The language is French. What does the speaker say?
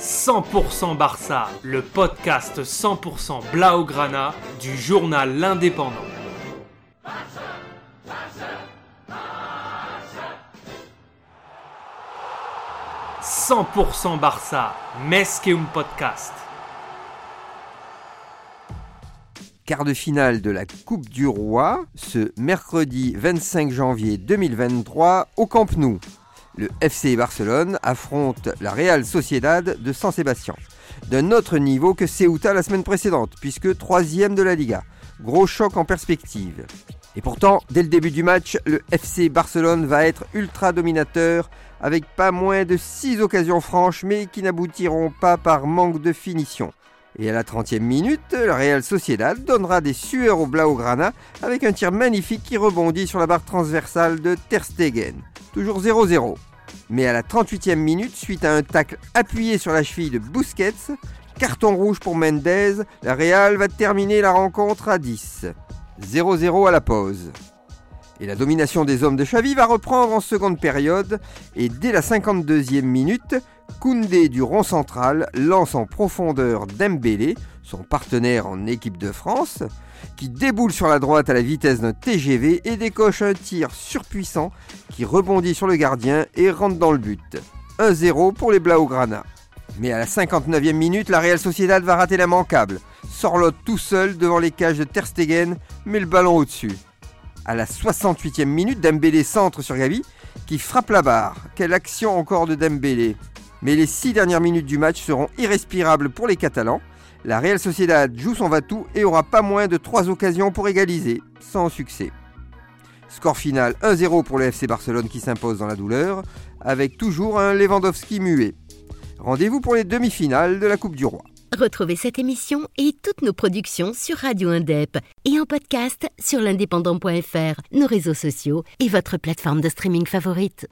100% Barça, le podcast 100% Blaugrana du journal L'Indépendant. « 100% Barça, Mesqueum Podcast. Quart de finale de la Coupe du Roi, ce mercredi 25 janvier 2023 au Camp Nou le FC Barcelone affronte la Real Sociedad de San Sebastian. D'un autre niveau que Ceuta la semaine précédente, puisque troisième de la Liga. Gros choc en perspective. Et pourtant, dès le début du match, le FC Barcelone va être ultra dominateur avec pas moins de 6 occasions franches mais qui n'aboutiront pas par manque de finition. Et à la 30e minute, la Real Sociedad donnera des sueurs au Blaugrana avec un tir magnifique qui rebondit sur la barre transversale de Ter Stegen. Toujours 0-0. Mais à la 38e minute, suite à un tacle appuyé sur la cheville de Busquets, carton rouge pour Mendez, la Real va terminer la rencontre à 10. 0-0 à la pause. Et la domination des hommes de Xavi va reprendre en seconde période et dès la 52e minute, Koundé du rond central lance en profondeur Dembélé, son partenaire en équipe de France, qui déboule sur la droite à la vitesse d'un TGV et décoche un tir surpuissant qui rebondit sur le gardien et rentre dans le but. 1-0 pour les Blaugrana. Mais à la 59e minute, la Real Sociedad va rater l'immanquable. Sorlotte tout seul devant les cages de Ter Stegen, met le ballon au-dessus. À la 68e minute, Dembélé centre sur Gavi, qui frappe la barre. Quelle action encore de Dembélé Mais les 6 dernières minutes du match seront irrespirables pour les Catalans. La Real Sociedad joue son va-tout et aura pas moins de 3 occasions pour égaliser, sans succès. Score final 1-0 pour le FC Barcelone qui s'impose dans la douleur, avec toujours un Lewandowski muet. Rendez-vous pour les demi-finales de la Coupe du Roi. Retrouvez cette émission et toutes nos productions sur Radio Indep et en podcast sur l'indépendant.fr, nos réseaux sociaux et votre plateforme de streaming favorite.